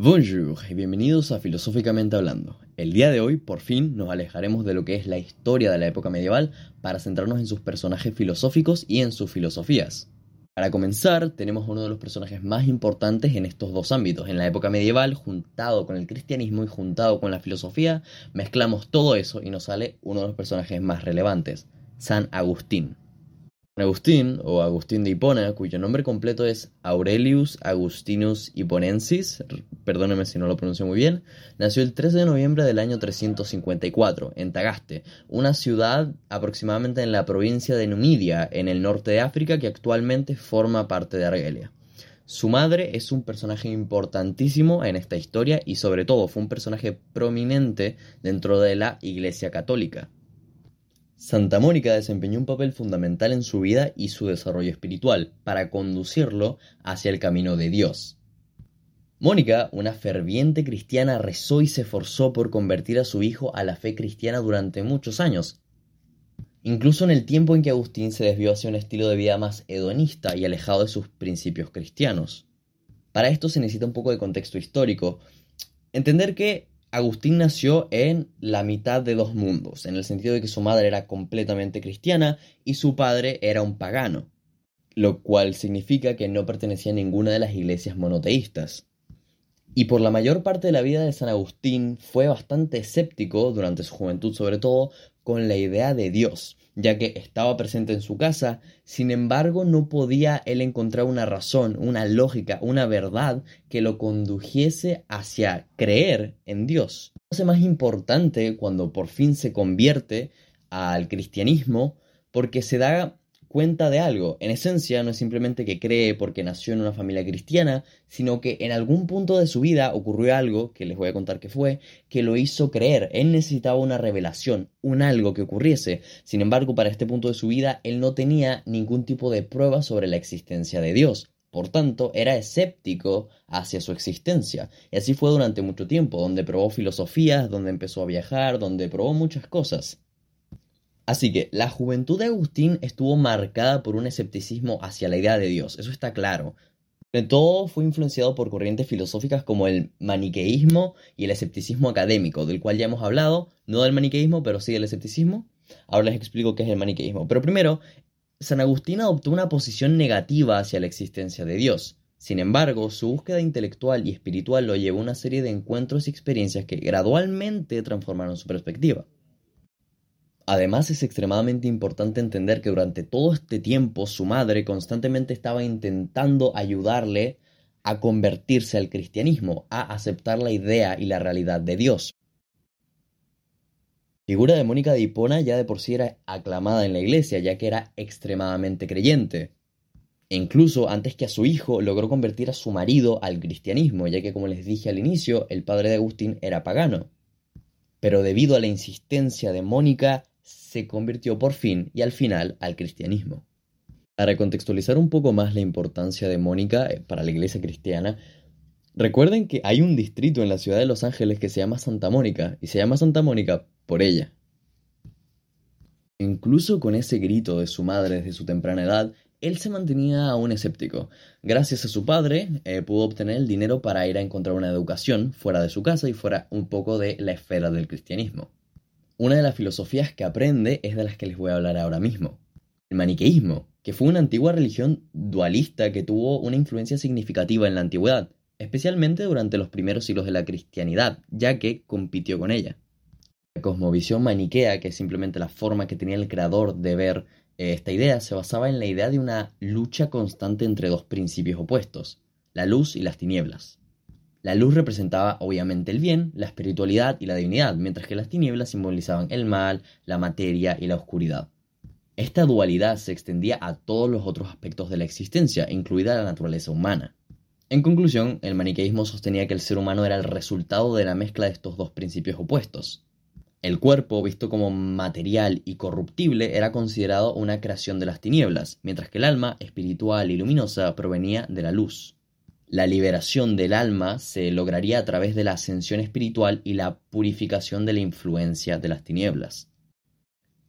Bonjour y bienvenidos a Filosóficamente Hablando. El día de hoy, por fin, nos alejaremos de lo que es la historia de la época medieval para centrarnos en sus personajes filosóficos y en sus filosofías. Para comenzar, tenemos uno de los personajes más importantes en estos dos ámbitos. En la época medieval, juntado con el cristianismo y juntado con la filosofía, mezclamos todo eso y nos sale uno de los personajes más relevantes, San Agustín. Agustín, o Agustín de Hipona, cuyo nombre completo es Aurelius Agustinus Hiponensis, perdóneme si no lo pronuncio muy bien, nació el 13 de noviembre del año 354 en Tagaste, una ciudad aproximadamente en la provincia de Numidia, en el norte de África, que actualmente forma parte de Argelia. Su madre es un personaje importantísimo en esta historia y sobre todo fue un personaje prominente dentro de la Iglesia Católica. Santa Mónica desempeñó un papel fundamental en su vida y su desarrollo espiritual para conducirlo hacia el camino de Dios. Mónica, una ferviente cristiana, rezó y se esforzó por convertir a su hijo a la fe cristiana durante muchos años, incluso en el tiempo en que Agustín se desvió hacia un estilo de vida más hedonista y alejado de sus principios cristianos. Para esto se necesita un poco de contexto histórico. Entender que Agustín nació en la mitad de dos mundos, en el sentido de que su madre era completamente cristiana y su padre era un pagano, lo cual significa que no pertenecía a ninguna de las iglesias monoteístas. Y por la mayor parte de la vida de San Agustín fue bastante escéptico, durante su juventud sobre todo, con la idea de Dios, ya que estaba presente en su casa, sin embargo no podía él encontrar una razón, una lógica, una verdad que lo condujese hacia creer en Dios. Lo más importante cuando por fin se convierte al cristianismo porque se da cuenta de algo. En esencia, no es simplemente que cree porque nació en una familia cristiana, sino que en algún punto de su vida ocurrió algo, que les voy a contar qué fue, que lo hizo creer. Él necesitaba una revelación, un algo que ocurriese. Sin embargo, para este punto de su vida, él no tenía ningún tipo de prueba sobre la existencia de Dios. Por tanto, era escéptico hacia su existencia. Y así fue durante mucho tiempo, donde probó filosofías, donde empezó a viajar, donde probó muchas cosas. Así que la juventud de Agustín estuvo marcada por un escepticismo hacia la idea de Dios, eso está claro. Todo fue influenciado por corrientes filosóficas como el maniqueísmo y el escepticismo académico, del cual ya hemos hablado, no del maniqueísmo, pero sí del escepticismo. Ahora les explico qué es el maniqueísmo. Pero primero, San Agustín adoptó una posición negativa hacia la existencia de Dios. Sin embargo, su búsqueda intelectual y espiritual lo llevó a una serie de encuentros y experiencias que gradualmente transformaron su perspectiva. Además es extremadamente importante entender que durante todo este tiempo su madre constantemente estaba intentando ayudarle a convertirse al cristianismo, a aceptar la idea y la realidad de Dios. Figura de Mónica de Hipona ya de por sí era aclamada en la iglesia, ya que era extremadamente creyente. E incluso antes que a su hijo logró convertir a su marido al cristianismo, ya que como les dije al inicio, el padre de Agustín era pagano. Pero debido a la insistencia de Mónica, se convirtió por fin y al final al cristianismo. Para contextualizar un poco más la importancia de Mónica eh, para la iglesia cristiana, recuerden que hay un distrito en la ciudad de Los Ángeles que se llama Santa Mónica y se llama Santa Mónica por ella. Incluso con ese grito de su madre desde su temprana edad, él se mantenía aún escéptico. Gracias a su padre, eh, pudo obtener el dinero para ir a encontrar una educación fuera de su casa y fuera un poco de la esfera del cristianismo. Una de las filosofías que aprende es de las que les voy a hablar ahora mismo. El maniqueísmo, que fue una antigua religión dualista que tuvo una influencia significativa en la antigüedad, especialmente durante los primeros siglos de la cristianidad, ya que compitió con ella. La cosmovisión maniquea, que es simplemente la forma que tenía el creador de ver eh, esta idea, se basaba en la idea de una lucha constante entre dos principios opuestos, la luz y las tinieblas. La luz representaba obviamente el bien, la espiritualidad y la divinidad, mientras que las tinieblas simbolizaban el mal, la materia y la oscuridad. Esta dualidad se extendía a todos los otros aspectos de la existencia, incluida la naturaleza humana. En conclusión, el maniqueísmo sostenía que el ser humano era el resultado de la mezcla de estos dos principios opuestos. El cuerpo, visto como material y corruptible, era considerado una creación de las tinieblas, mientras que el alma, espiritual y luminosa, provenía de la luz. La liberación del alma se lograría a través de la ascensión espiritual y la purificación de la influencia de las tinieblas.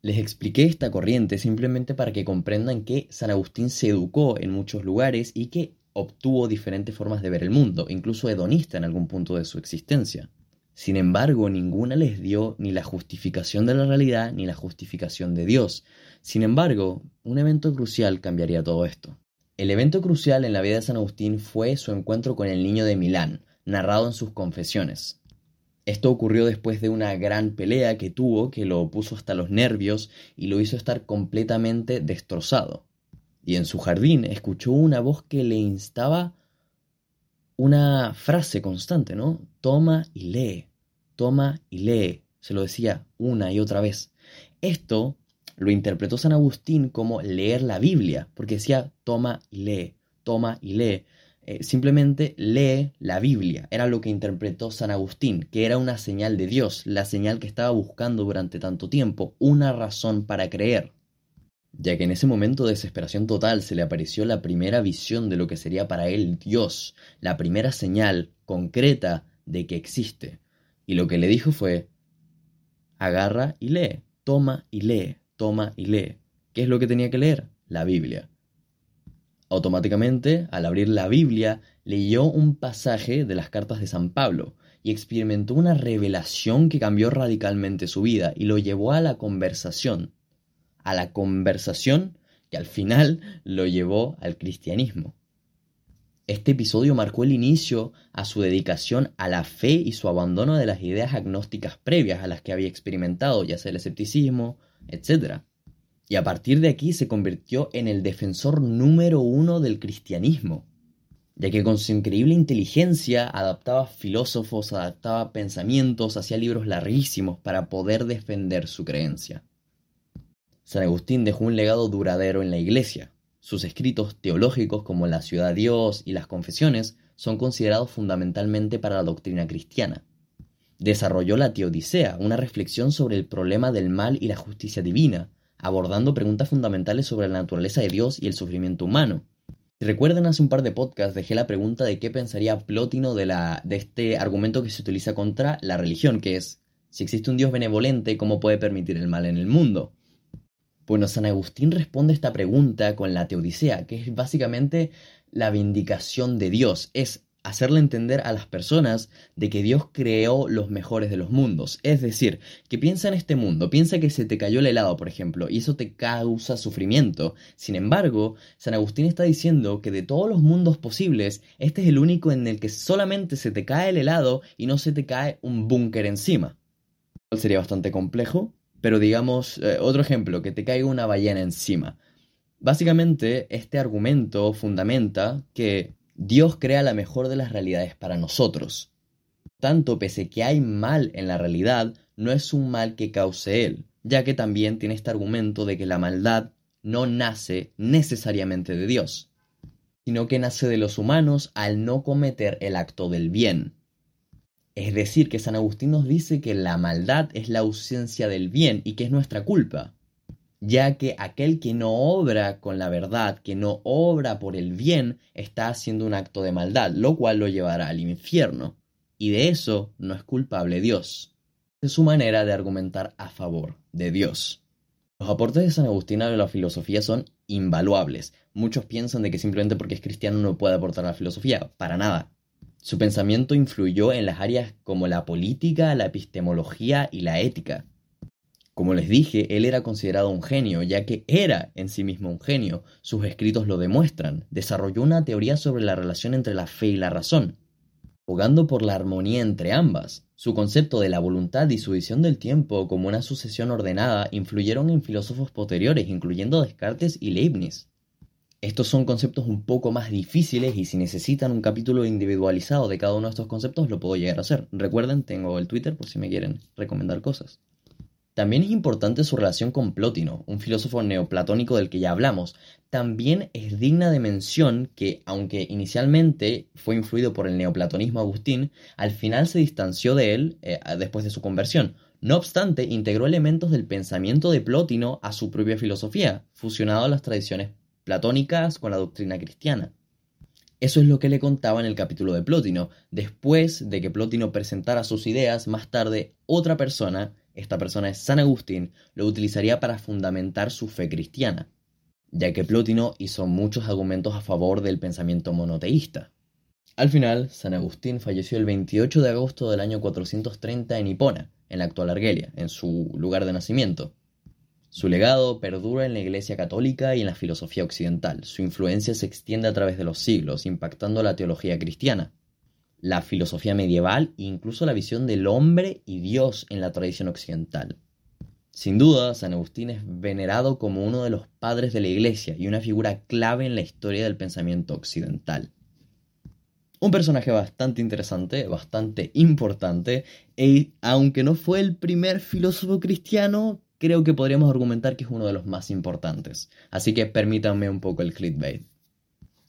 Les expliqué esta corriente simplemente para que comprendan que San Agustín se educó en muchos lugares y que obtuvo diferentes formas de ver el mundo, incluso hedonista en algún punto de su existencia. Sin embargo, ninguna les dio ni la justificación de la realidad ni la justificación de Dios. Sin embargo, un evento crucial cambiaría todo esto. El evento crucial en la vida de San Agustín fue su encuentro con el niño de Milán, narrado en sus confesiones. Esto ocurrió después de una gran pelea que tuvo que lo puso hasta los nervios y lo hizo estar completamente destrozado. Y en su jardín escuchó una voz que le instaba una frase constante, ¿no? Toma y lee, toma y lee. Se lo decía una y otra vez. Esto lo interpretó San Agustín como leer la Biblia, porque decía toma y lee, toma y lee. Eh, simplemente lee la Biblia. Era lo que interpretó San Agustín, que era una señal de Dios, la señal que estaba buscando durante tanto tiempo, una razón para creer ya que en ese momento de desesperación total se le apareció la primera visión de lo que sería para él Dios, la primera señal concreta de que existe. Y lo que le dijo fue, agarra y lee, toma y lee, toma y lee. ¿Qué es lo que tenía que leer? La Biblia. Automáticamente, al abrir la Biblia, leyó un pasaje de las cartas de San Pablo y experimentó una revelación que cambió radicalmente su vida y lo llevó a la conversación a la conversación que al final lo llevó al cristianismo. Este episodio marcó el inicio a su dedicación a la fe y su abandono de las ideas agnósticas previas a las que había experimentado, ya sea el escepticismo, etc. Y a partir de aquí se convirtió en el defensor número uno del cristianismo, ya que con su increíble inteligencia adaptaba filósofos, adaptaba pensamientos, hacía libros larguísimos para poder defender su creencia. San Agustín dejó un legado duradero en la Iglesia. Sus escritos teológicos como La ciudad de Dios y las confesiones son considerados fundamentalmente para la doctrina cristiana. Desarrolló la Teodicea, una reflexión sobre el problema del mal y la justicia divina, abordando preguntas fundamentales sobre la naturaleza de Dios y el sufrimiento humano. Si hace un par de podcasts dejé la pregunta de qué pensaría Plotino de, la, de este argumento que se utiliza contra la religión, que es, si existe un Dios benevolente, ¿cómo puede permitir el mal en el mundo? Bueno, San Agustín responde esta pregunta con la Teodicea, que es básicamente la vindicación de Dios, es hacerle entender a las personas de que Dios creó los mejores de los mundos. Es decir, que piensa en este mundo, piensa que se te cayó el helado, por ejemplo, y eso te causa sufrimiento. Sin embargo, San Agustín está diciendo que de todos los mundos posibles, este es el único en el que solamente se te cae el helado y no se te cae un búnker encima. Sería bastante complejo, pero digamos, eh, otro ejemplo, que te caiga una ballena encima. Básicamente, este argumento fundamenta que Dios crea la mejor de las realidades para nosotros. Tanto pese que hay mal en la realidad, no es un mal que cause Él, ya que también tiene este argumento de que la maldad no nace necesariamente de Dios, sino que nace de los humanos al no cometer el acto del bien. Es decir, que San Agustín nos dice que la maldad es la ausencia del bien y que es nuestra culpa, ya que aquel que no obra con la verdad, que no obra por el bien, está haciendo un acto de maldad, lo cual lo llevará al infierno, y de eso no es culpable Dios. Es su manera de argumentar a favor de Dios. Los aportes de San Agustín a la filosofía son invaluables. Muchos piensan de que simplemente porque es cristiano no puede aportar a la filosofía. Para nada. Su pensamiento influyó en las áreas como la política, la epistemología y la ética. Como les dije, él era considerado un genio, ya que era en sí mismo un genio. Sus escritos lo demuestran. Desarrolló una teoría sobre la relación entre la fe y la razón, abogando por la armonía entre ambas. Su concepto de la voluntad y su visión del tiempo como una sucesión ordenada influyeron en filósofos posteriores, incluyendo Descartes y Leibniz. Estos son conceptos un poco más difíciles y si necesitan un capítulo individualizado de cada uno de estos conceptos lo puedo llegar a hacer. Recuerden, tengo el Twitter por si me quieren recomendar cosas. También es importante su relación con Plotino, un filósofo neoplatónico del que ya hablamos. También es digna de mención que, aunque inicialmente fue influido por el neoplatonismo Agustín, al final se distanció de él eh, después de su conversión. No obstante, integró elementos del pensamiento de Plotino a su propia filosofía, fusionado a las tradiciones platónicas con la doctrina cristiana. Eso es lo que le contaba en el capítulo de Plotino. Después de que Plotino presentara sus ideas, más tarde otra persona, esta persona es San Agustín, lo utilizaría para fundamentar su fe cristiana. ya que Plotino hizo muchos argumentos a favor del pensamiento monoteísta. Al final, San Agustín falleció el 28 de agosto del año 430 en Hipona, en la actual Argelia, en su lugar de nacimiento. Su legado perdura en la Iglesia católica y en la filosofía occidental. Su influencia se extiende a través de los siglos, impactando la teología cristiana, la filosofía medieval e incluso la visión del hombre y Dios en la tradición occidental. Sin duda, San Agustín es venerado como uno de los padres de la Iglesia y una figura clave en la historia del pensamiento occidental. Un personaje bastante interesante, bastante importante, y aunque no fue el primer filósofo cristiano, creo que podríamos argumentar que es uno de los más importantes. Así que permítanme un poco el clickbait.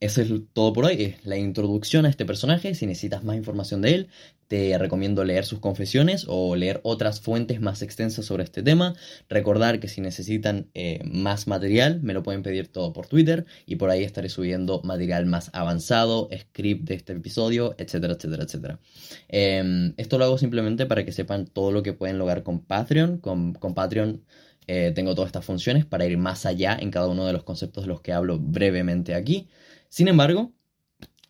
Eso es todo por hoy, es la introducción a este personaje. Si necesitas más información de él, te recomiendo leer sus confesiones o leer otras fuentes más extensas sobre este tema. Recordar que si necesitan eh, más material, me lo pueden pedir todo por Twitter y por ahí estaré subiendo material más avanzado, script de este episodio, etcétera, etcétera, etcétera. Em, esto lo hago simplemente para que sepan todo lo que pueden lograr con Patreon. Con, con Patreon eh, tengo todas estas funciones para ir más allá en cada uno de los conceptos de los que hablo brevemente aquí. Sin embargo,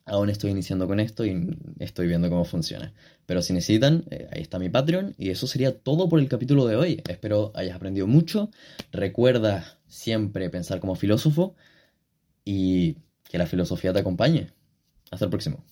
aún estoy iniciando con esto y estoy viendo cómo funciona. Pero si necesitan, eh, ahí está mi Patreon. Y eso sería todo por el capítulo de hoy. Espero hayas aprendido mucho. Recuerda siempre pensar como filósofo y que la filosofía te acompañe. Hasta el próximo.